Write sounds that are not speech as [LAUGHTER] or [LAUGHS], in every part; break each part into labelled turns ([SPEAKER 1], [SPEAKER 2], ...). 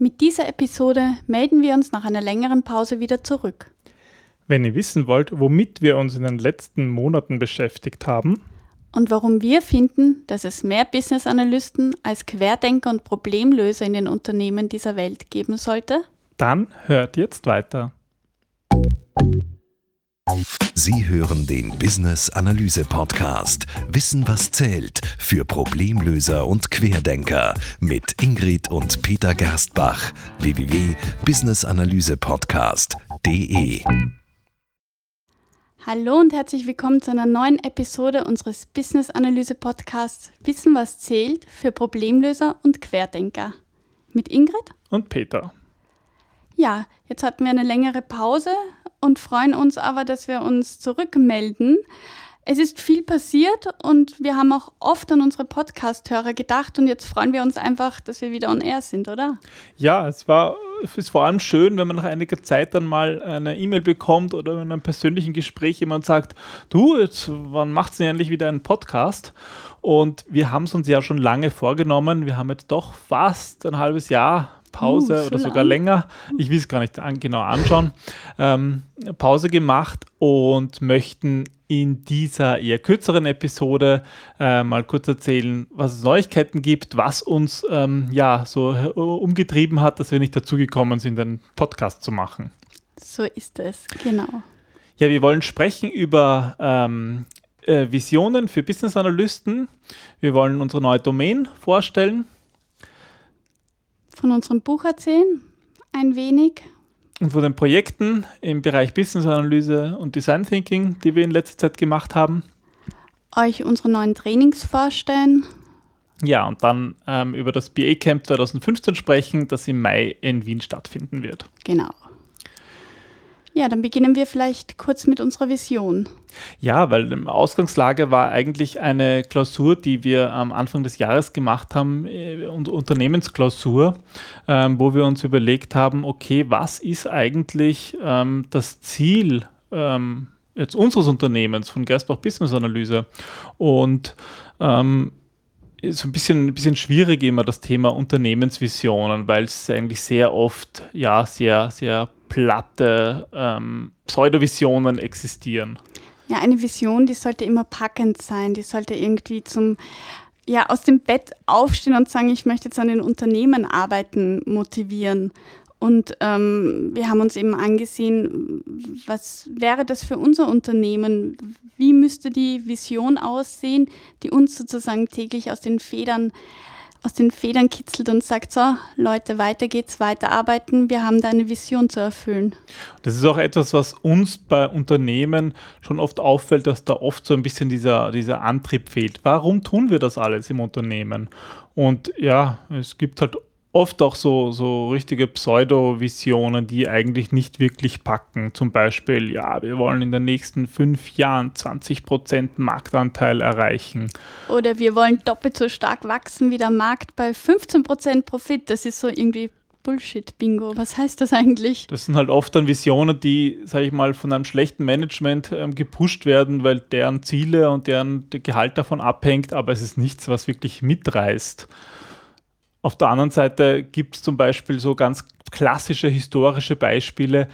[SPEAKER 1] Mit dieser Episode melden wir uns nach einer längeren Pause wieder zurück.
[SPEAKER 2] Wenn ihr wissen wollt, womit wir uns in den letzten Monaten beschäftigt haben
[SPEAKER 1] und warum wir finden, dass es mehr Business-Analysten als Querdenker und Problemlöser in den Unternehmen dieser Welt geben sollte,
[SPEAKER 2] dann hört jetzt weiter.
[SPEAKER 3] Sie hören den Business Analyse Podcast. Wissen was zählt für Problemlöser und Querdenker mit Ingrid und Peter Gerstbach. www.businessanalysepodcast.de
[SPEAKER 1] Hallo und herzlich willkommen zu einer neuen Episode unseres Business Analyse Podcasts. Wissen was zählt für Problemlöser und Querdenker. Mit Ingrid?
[SPEAKER 2] Und Peter.
[SPEAKER 1] Ja, jetzt hatten wir eine längere Pause und freuen uns aber, dass wir uns zurückmelden. Es ist viel passiert und wir haben auch oft an unsere Podcast-Hörer gedacht und jetzt freuen wir uns einfach, dass wir wieder on air sind, oder?
[SPEAKER 2] Ja, es war es ist vor allem schön, wenn man nach einiger Zeit dann mal eine E-Mail bekommt oder in einem persönlichen Gespräch jemand sagt, du, jetzt, wann macht es denn endlich wieder einen Podcast? Und wir haben es uns ja schon lange vorgenommen. Wir haben jetzt doch fast ein halbes Jahr Pause uh, oder sogar lang. länger, ich will es gar nicht an, genau anschauen, [LAUGHS] ähm, Pause gemacht und möchten in dieser eher kürzeren Episode äh, mal kurz erzählen, was es Neuigkeiten gibt, was uns ähm, ja so umgetrieben hat, dass wir nicht dazugekommen sind, einen Podcast zu machen.
[SPEAKER 1] So ist es, genau.
[SPEAKER 2] Ja, wir wollen sprechen über ähm, äh, Visionen für Business Analysten. Wir wollen unsere neue Domain vorstellen
[SPEAKER 1] von unserem Buch erzählen, ein wenig.
[SPEAKER 2] Und von den Projekten im Bereich Business Analyse und Design Thinking, die wir in letzter Zeit gemacht haben.
[SPEAKER 1] Euch unsere neuen Trainings vorstellen.
[SPEAKER 2] Ja, und dann ähm, über das BA Camp 2015 sprechen, das im Mai in Wien stattfinden wird.
[SPEAKER 1] Genau. Ja, dann beginnen wir vielleicht kurz mit unserer Vision.
[SPEAKER 2] Ja, weil im Ausgangslage war eigentlich eine Klausur, die wir am Anfang des Jahres gemacht haben, äh, Unternehmensklausur, ähm, wo wir uns überlegt haben, okay, was ist eigentlich ähm, das Ziel ähm, jetzt unseres Unternehmens von Gersbach Business Analyse? Und ähm, ist ein bisschen, ein bisschen schwierig immer das Thema Unternehmensvisionen, weil es eigentlich sehr oft ja sehr, sehr platte ähm, Pseudovisionen existieren.
[SPEAKER 1] Ja, eine Vision, die sollte immer packend sein, die sollte irgendwie zum ja, aus dem Bett aufstehen und sagen, ich möchte jetzt an den Unternehmen arbeiten, motivieren. Und ähm, wir haben uns eben angesehen, was wäre das für unser Unternehmen? Wie müsste die Vision aussehen, die uns sozusagen täglich aus den Federn aus den Federn kitzelt und sagt, so Leute, weiter geht's, weiter arbeiten, wir haben da eine Vision zu erfüllen.
[SPEAKER 2] Das ist auch etwas, was uns bei Unternehmen schon oft auffällt, dass da oft so ein bisschen dieser, dieser Antrieb fehlt. Warum tun wir das alles im Unternehmen? Und ja, es gibt halt oft auch so, so richtige Pseudo-Visionen, die eigentlich nicht wirklich packen. Zum Beispiel, ja, wir wollen in den nächsten fünf Jahren 20 Prozent Marktanteil erreichen.
[SPEAKER 1] Oder wir wollen doppelt so stark wachsen wie der Markt bei 15 Prozent Profit. Das ist so irgendwie Bullshit-Bingo. Was heißt das eigentlich?
[SPEAKER 2] Das sind halt oft dann Visionen, die, sage ich mal, von einem schlechten Management ähm, gepusht werden, weil deren Ziele und deren Gehalt davon abhängt, aber es ist nichts, was wirklich mitreißt. Auf der anderen Seite gibt es zum Beispiel so ganz klassische historische Beispiele.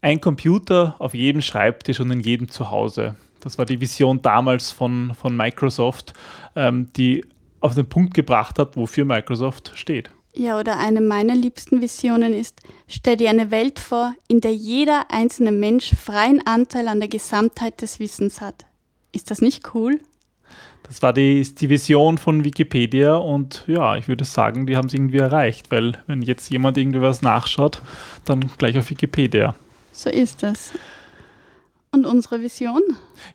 [SPEAKER 2] Ein Computer auf jedem Schreibtisch und in jedem Zuhause. Das war die Vision damals von, von Microsoft, ähm, die auf den Punkt gebracht hat, wofür Microsoft steht.
[SPEAKER 1] Ja, oder eine meiner liebsten Visionen ist, stell dir eine Welt vor, in der jeder einzelne Mensch freien Anteil an der Gesamtheit des Wissens hat. Ist das nicht cool?
[SPEAKER 2] Das war die, die Vision von Wikipedia und ja, ich würde sagen, die haben es irgendwie erreicht, weil wenn jetzt jemand irgendwie was nachschaut, dann gleich auf Wikipedia.
[SPEAKER 1] So ist es. Und unsere Vision?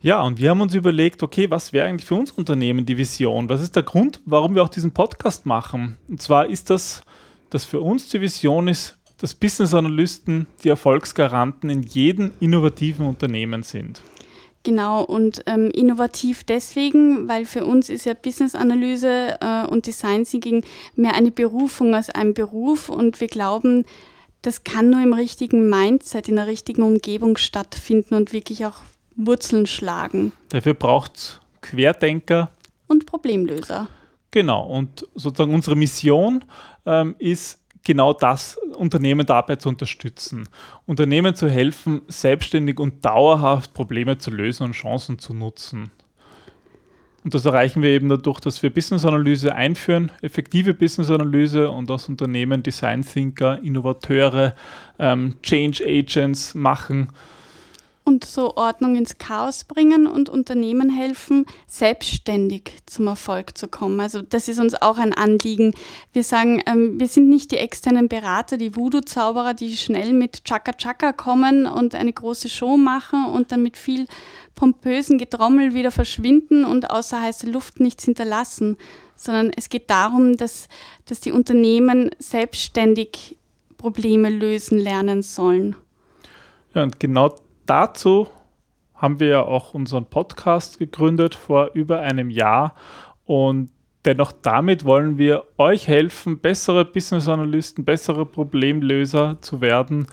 [SPEAKER 2] Ja, und wir haben uns überlegt, okay, was wäre eigentlich für uns Unternehmen die Vision? Was ist der Grund, warum wir auch diesen Podcast machen? Und zwar ist das, dass für uns die Vision ist, dass Business Analysten die Erfolgsgaranten in jedem innovativen Unternehmen sind.
[SPEAKER 1] Genau, und ähm, innovativ deswegen, weil für uns ist ja Business-Analyse äh, und Design Thinking mehr eine Berufung als ein Beruf und wir glauben, das kann nur im richtigen Mindset, in der richtigen Umgebung stattfinden und wirklich auch Wurzeln schlagen.
[SPEAKER 2] Dafür braucht es Querdenker
[SPEAKER 1] und Problemlöser.
[SPEAKER 2] Genau, und sozusagen unsere Mission ähm, ist, genau das Unternehmen dabei zu unterstützen. Unternehmen zu helfen, selbstständig und dauerhaft Probleme zu lösen und Chancen zu nutzen. Und das erreichen wir eben dadurch, dass wir Business-Analyse einführen, effektive Business-Analyse und aus Unternehmen Design Thinker, Innovateure, ähm, Change Agents machen
[SPEAKER 1] und so Ordnung ins Chaos bringen und Unternehmen helfen, selbstständig zum Erfolg zu kommen. Also das ist uns auch ein Anliegen. Wir sagen, ähm, wir sind nicht die externen Berater, die Voodoo-Zauberer, die schnell mit Chaka Chaka kommen und eine große Show machen und dann mit viel pompösen Getrommel wieder verschwinden und außer heißer Luft nichts hinterlassen, sondern es geht darum, dass, dass die Unternehmen selbstständig Probleme lösen lernen sollen.
[SPEAKER 2] Ja, und genau dazu haben wir ja auch unseren Podcast gegründet vor über einem Jahr und dennoch damit wollen wir euch helfen, bessere Business Analysten, bessere Problemlöser zu werden.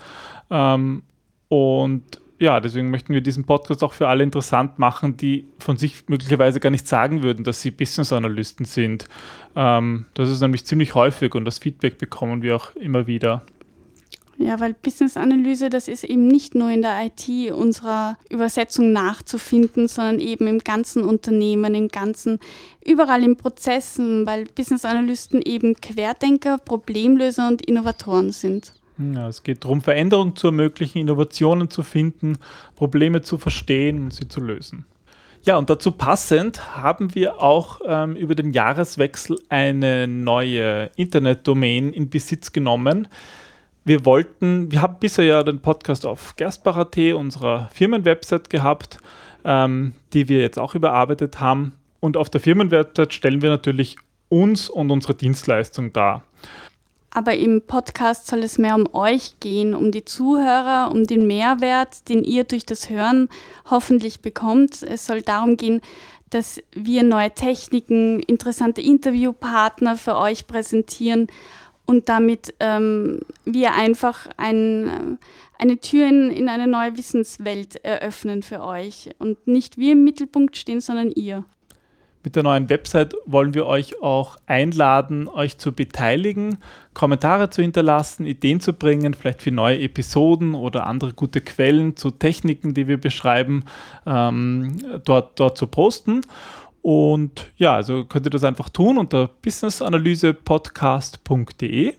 [SPEAKER 2] Ähm, und ja, deswegen möchten wir diesen Podcast auch für alle interessant machen, die von sich möglicherweise gar nicht sagen würden, dass sie Business Analysten sind. Ähm, das ist nämlich ziemlich häufig und das Feedback bekommen wir auch immer wieder.
[SPEAKER 1] Ja, weil Business-Analyse, das ist eben nicht nur in der IT unserer Übersetzung nachzufinden, sondern eben im ganzen Unternehmen, im ganzen, überall in Prozessen, weil Business-Analysten eben Querdenker, Problemlöser und Innovatoren sind.
[SPEAKER 2] Ja, es geht darum, Veränderungen zu ermöglichen, Innovationen zu finden, Probleme zu verstehen und sie zu lösen. Ja, und dazu passend haben wir auch ähm, über den Jahreswechsel eine neue Internetdomain in Besitz genommen wir wollten, wir haben bisher ja den Podcast auf Gerstbach.at, unserer Firmenwebsite gehabt, ähm, die wir jetzt auch überarbeitet haben. Und auf der Firmenwebsite stellen wir natürlich uns und unsere Dienstleistung dar.
[SPEAKER 1] Aber im Podcast soll es mehr um euch gehen, um die Zuhörer, um den Mehrwert, den ihr durch das Hören hoffentlich bekommt. Es soll darum gehen, dass wir neue Techniken, interessante Interviewpartner für euch präsentieren und damit ähm, wir einfach ein, äh, eine Tür in, in eine neue Wissenswelt eröffnen für euch und nicht wir im Mittelpunkt stehen, sondern ihr.
[SPEAKER 2] Mit der neuen Website wollen wir euch auch einladen, euch zu beteiligen, Kommentare zu hinterlassen, Ideen zu bringen, vielleicht für neue Episoden oder andere gute Quellen zu Techniken, die wir beschreiben, ähm, dort, dort zu posten. Und ja, also könnt ihr das einfach tun unter businessanalysepodcast.de.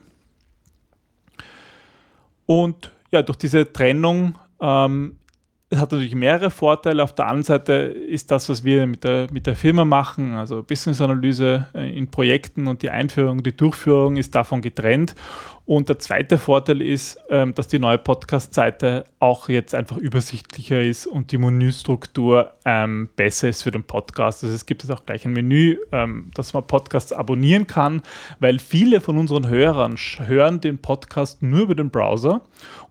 [SPEAKER 2] Und ja, durch diese Trennung ähm, es hat natürlich mehrere Vorteile. Auf der anderen Seite ist das, was wir mit der, mit der Firma machen, also Business-Analyse äh, in Projekten und die Einführung, die Durchführung ist davon getrennt. Und der zweite Vorteil ist, ähm, dass die neue Podcast-Seite auch jetzt einfach übersichtlicher ist und die Menüstruktur ähm, besser ist für den Podcast. Also es gibt jetzt auch gleich ein Menü, ähm, dass man Podcasts abonnieren kann, weil viele von unseren Hörern hören den Podcast nur über den Browser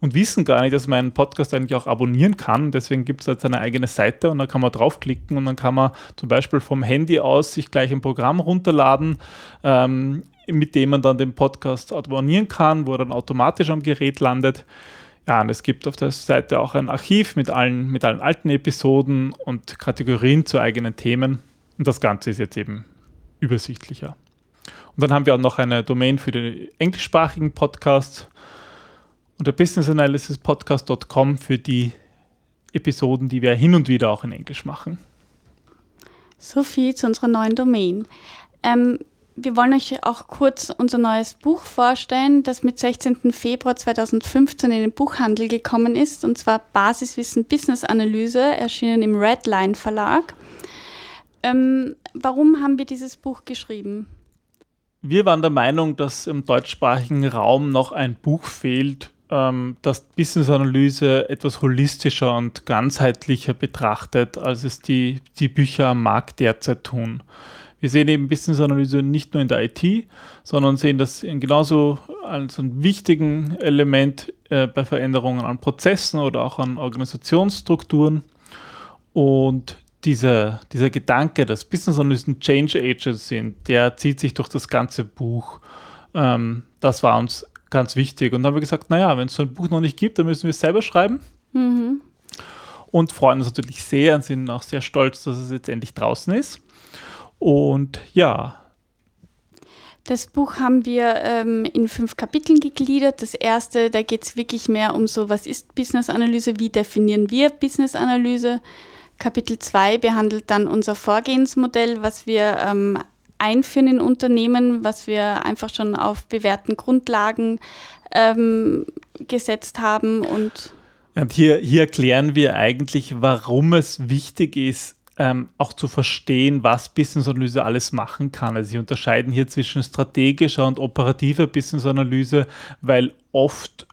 [SPEAKER 2] und wissen gar nicht, dass man einen Podcast eigentlich auch abonnieren kann. Deswegen gibt es jetzt eine eigene Seite und da kann man draufklicken und dann kann man zum Beispiel vom Handy aus sich gleich ein Programm runterladen, ähm, mit dem man dann den Podcast abonnieren kann, wo er dann automatisch am Gerät landet. Ja, und es gibt auf der Seite auch ein Archiv mit allen, mit allen alten Episoden und Kategorien zu eigenen Themen. Und das Ganze ist jetzt eben übersichtlicher. Und dann haben wir auch noch eine Domain für den englischsprachigen Podcast unter businessanalysispodcast.com für die Episoden, die wir hin und wieder auch in Englisch machen.
[SPEAKER 1] So viel zu unserer neuen Domain. Ähm, wir wollen euch auch kurz unser neues Buch vorstellen, das mit 16. Februar 2015 in den Buchhandel gekommen ist, und zwar Basiswissen Business Analyse, erschienen im Redline Verlag. Ähm, warum haben wir dieses Buch geschrieben?
[SPEAKER 2] Wir waren der Meinung, dass im deutschsprachigen Raum noch ein Buch fehlt, ähm, das Business Analyse etwas holistischer und ganzheitlicher betrachtet, als es die, die Bücher am Markt derzeit tun. Wir sehen eben Business-Analyse nicht nur in der IT, sondern sehen das genauso als ein wichtigen Element äh, bei Veränderungen an Prozessen oder auch an Organisationsstrukturen. Und dieser, dieser Gedanke, dass Business-Analysten Change Agents sind, der zieht sich durch das ganze Buch. Ähm, das war uns ganz wichtig. Und dann haben wir gesagt, naja, wenn es so ein Buch noch nicht gibt, dann müssen wir es selber schreiben. Mhm. Und freuen uns natürlich sehr und sind auch sehr stolz, dass es jetzt endlich draußen ist. Und ja.
[SPEAKER 1] Das Buch haben wir ähm, in fünf Kapiteln gegliedert. Das erste, da geht es wirklich mehr um so, was ist Business-Analyse, wie definieren wir Business-Analyse. Kapitel 2 behandelt dann unser Vorgehensmodell, was wir ähm, einführen in Unternehmen, was wir einfach schon auf bewährten Grundlagen ähm, gesetzt haben. Und,
[SPEAKER 2] und hier, hier erklären wir eigentlich, warum es wichtig ist, ähm, auch zu verstehen, was Business-Analyse alles machen kann. Also sie unterscheiden hier zwischen strategischer und operativer Business-Analyse, weil oft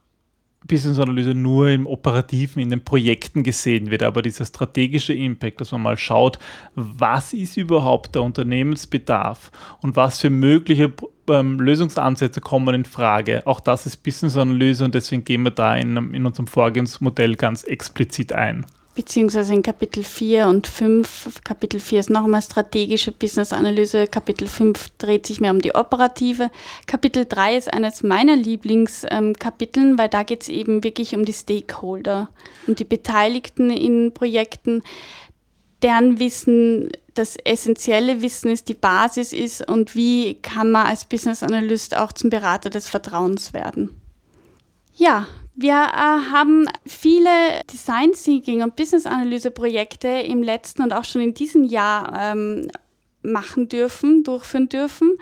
[SPEAKER 2] Business-Analyse nur im Operativen, in den Projekten gesehen wird, aber dieser strategische Impact, dass man mal schaut, was ist überhaupt der Unternehmensbedarf und was für mögliche ähm, Lösungsansätze kommen in Frage. Auch das ist Business-Analyse und deswegen gehen wir da in, in unserem Vorgehensmodell ganz explizit ein
[SPEAKER 1] beziehungsweise in Kapitel 4 und 5. Kapitel 4 ist nochmal strategische Business-Analyse, Kapitel 5 dreht sich mehr um die operative. Kapitel 3 ist eines meiner Lieblingskapiteln, weil da geht es eben wirklich um die Stakeholder, um die Beteiligten in Projekten, deren Wissen das essentielle Wissen ist, die Basis ist und wie kann man als Business Analyst auch zum Berater des Vertrauens werden. Ja, wir äh, haben viele Design Thinking und Business Analyse Projekte im letzten und auch schon in diesem Jahr ähm, machen dürfen, durchführen dürfen.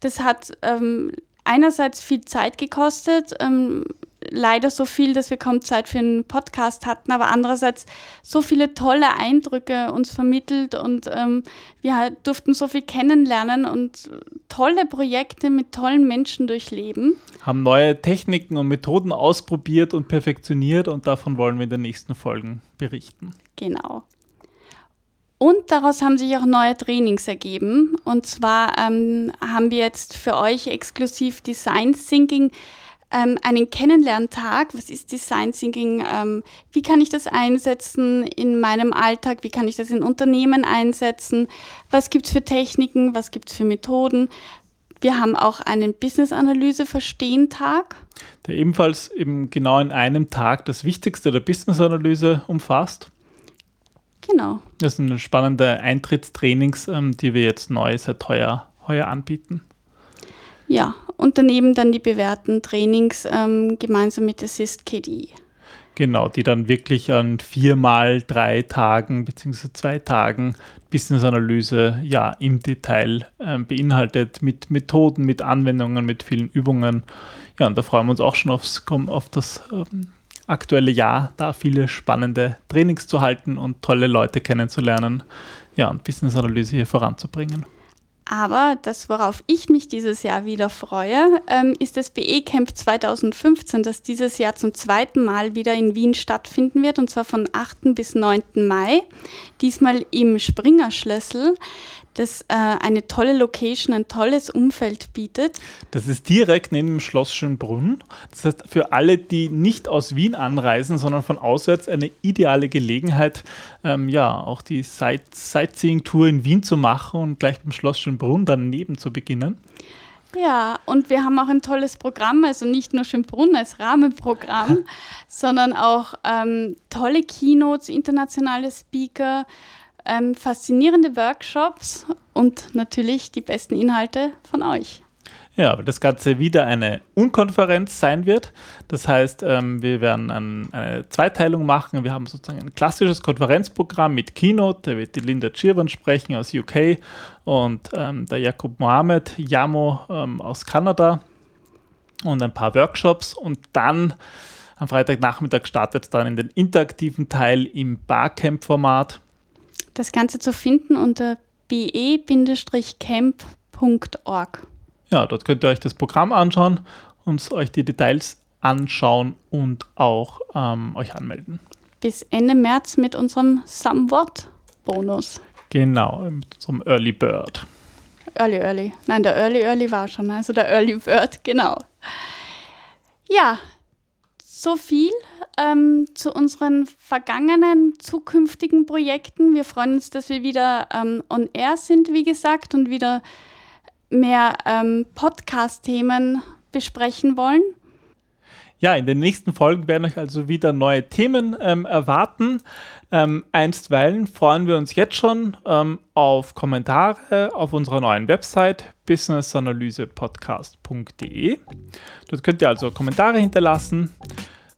[SPEAKER 1] Das hat ähm, einerseits viel Zeit gekostet, ähm, leider so viel, dass wir kaum Zeit für einen Podcast hatten, aber andererseits so viele tolle Eindrücke uns vermittelt und ähm, wir durften so viel kennenlernen und tolle Projekte mit tollen Menschen durchleben.
[SPEAKER 2] Haben neue Techniken und Methoden ausprobiert und perfektioniert und davon wollen wir in den nächsten Folgen berichten.
[SPEAKER 1] Genau. Und daraus haben sich auch neue Trainings ergeben. Und zwar ähm, haben wir jetzt für euch exklusiv Design Thinking ähm, einen Kennenlerntag. Was ist Design Thinking? Ähm, wie kann ich das einsetzen in meinem Alltag? Wie kann ich das in Unternehmen einsetzen? Was gibt es für Techniken? Was gibt es für Methoden? Wir haben auch einen Business-Analyse-Verstehen-Tag.
[SPEAKER 2] Der ebenfalls eben genau in einem Tag das Wichtigste der Business-Analyse umfasst.
[SPEAKER 1] Genau.
[SPEAKER 2] Das sind spannende Eintrittstrainings, ähm, die wir jetzt neu seit heuer, heuer anbieten.
[SPEAKER 1] Ja, und daneben dann die bewährten Trainings ähm, gemeinsam mit Assist KDE.
[SPEAKER 2] Genau, die dann wirklich an viermal drei Tagen bzw. zwei Tagen Business-Analyse ja im Detail ähm, beinhaltet, mit Methoden, mit Anwendungen, mit vielen Übungen. Ja, und da freuen wir uns auch schon aufs, auf das ähm, aktuelle Jahr, da viele spannende Trainings zu halten und tolle Leute kennenzulernen, ja, und Business-Analyse hier voranzubringen.
[SPEAKER 1] Aber das, worauf ich mich dieses Jahr wieder freue, ähm, ist das BE Camp 2015, das dieses Jahr zum zweiten Mal wieder in Wien stattfinden wird, und zwar von 8. bis 9. Mai. Diesmal im Springerschlüssel das äh, eine tolle Location, ein tolles Umfeld bietet.
[SPEAKER 2] Das ist direkt neben dem Schloss Schönbrunn. Das heißt, für alle, die nicht aus Wien anreisen, sondern von auswärts, eine ideale Gelegenheit, ähm, ja, auch die Sight Sightseeing-Tour in Wien zu machen und gleich beim Schloss Schönbrunn daneben zu beginnen.
[SPEAKER 1] Ja, und wir haben auch ein tolles Programm, also nicht nur Schönbrunn als Rahmenprogramm, [LAUGHS] sondern auch ähm, tolle Keynotes, internationale Speaker, ähm, faszinierende Workshops und natürlich die besten Inhalte von euch.
[SPEAKER 2] Ja, aber das Ganze wieder eine Unkonferenz sein wird. Das heißt, ähm, wir werden ein, eine Zweiteilung machen. Wir haben sozusagen ein klassisches Konferenzprogramm mit Keynote. Da wird die Linda Chirvan sprechen aus UK und ähm, der Jakob Mohamed Yamo ähm, aus Kanada und ein paar Workshops. Und dann am Freitagnachmittag startet es dann in den interaktiven Teil im Barcamp-Format
[SPEAKER 1] das Ganze zu finden unter be-camp.org.
[SPEAKER 2] Ja, dort könnt ihr euch das Programm anschauen und euch die Details anschauen und auch ähm, euch anmelden.
[SPEAKER 1] Bis Ende März mit unserem Somewhat-Bonus.
[SPEAKER 2] Genau, mit unserem Early Bird.
[SPEAKER 1] Early Early. Nein, der Early Early war schon, also der Early Bird, genau. Ja, so viel ähm, zu unseren vergangenen, zukünftigen Projekten. Wir freuen uns, dass wir wieder ähm, on air sind, wie gesagt, und wieder mehr ähm, Podcast-Themen besprechen wollen.
[SPEAKER 2] Ja, in den nächsten Folgen werden euch also wieder neue Themen ähm, erwarten. Ähm, einstweilen freuen wir uns jetzt schon ähm, auf Kommentare auf unserer neuen Website businessanalysepodcast.de. Dort könnt ihr also Kommentare hinterlassen.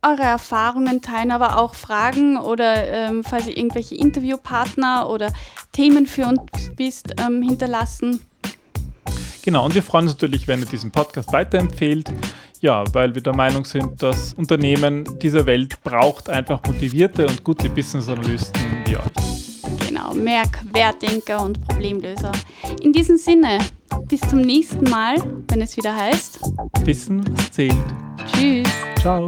[SPEAKER 1] Eure Erfahrungen teilen, aber auch Fragen oder ähm, falls ihr irgendwelche Interviewpartner oder Themen für uns wisst, ähm, hinterlassen.
[SPEAKER 2] Genau, und wir freuen uns natürlich, wenn ihr diesen Podcast weiterempfehlt. Ja, weil wir der Meinung sind, dass Unternehmen dieser Welt braucht einfach motivierte und gute Business-Analysten wie euch.
[SPEAKER 1] Genau, mehr Querdenker und Problemlöser. In diesem Sinne, bis zum nächsten Mal, wenn es wieder heißt.
[SPEAKER 2] Wissen, zählt.
[SPEAKER 1] Tschüss.
[SPEAKER 2] Ciao.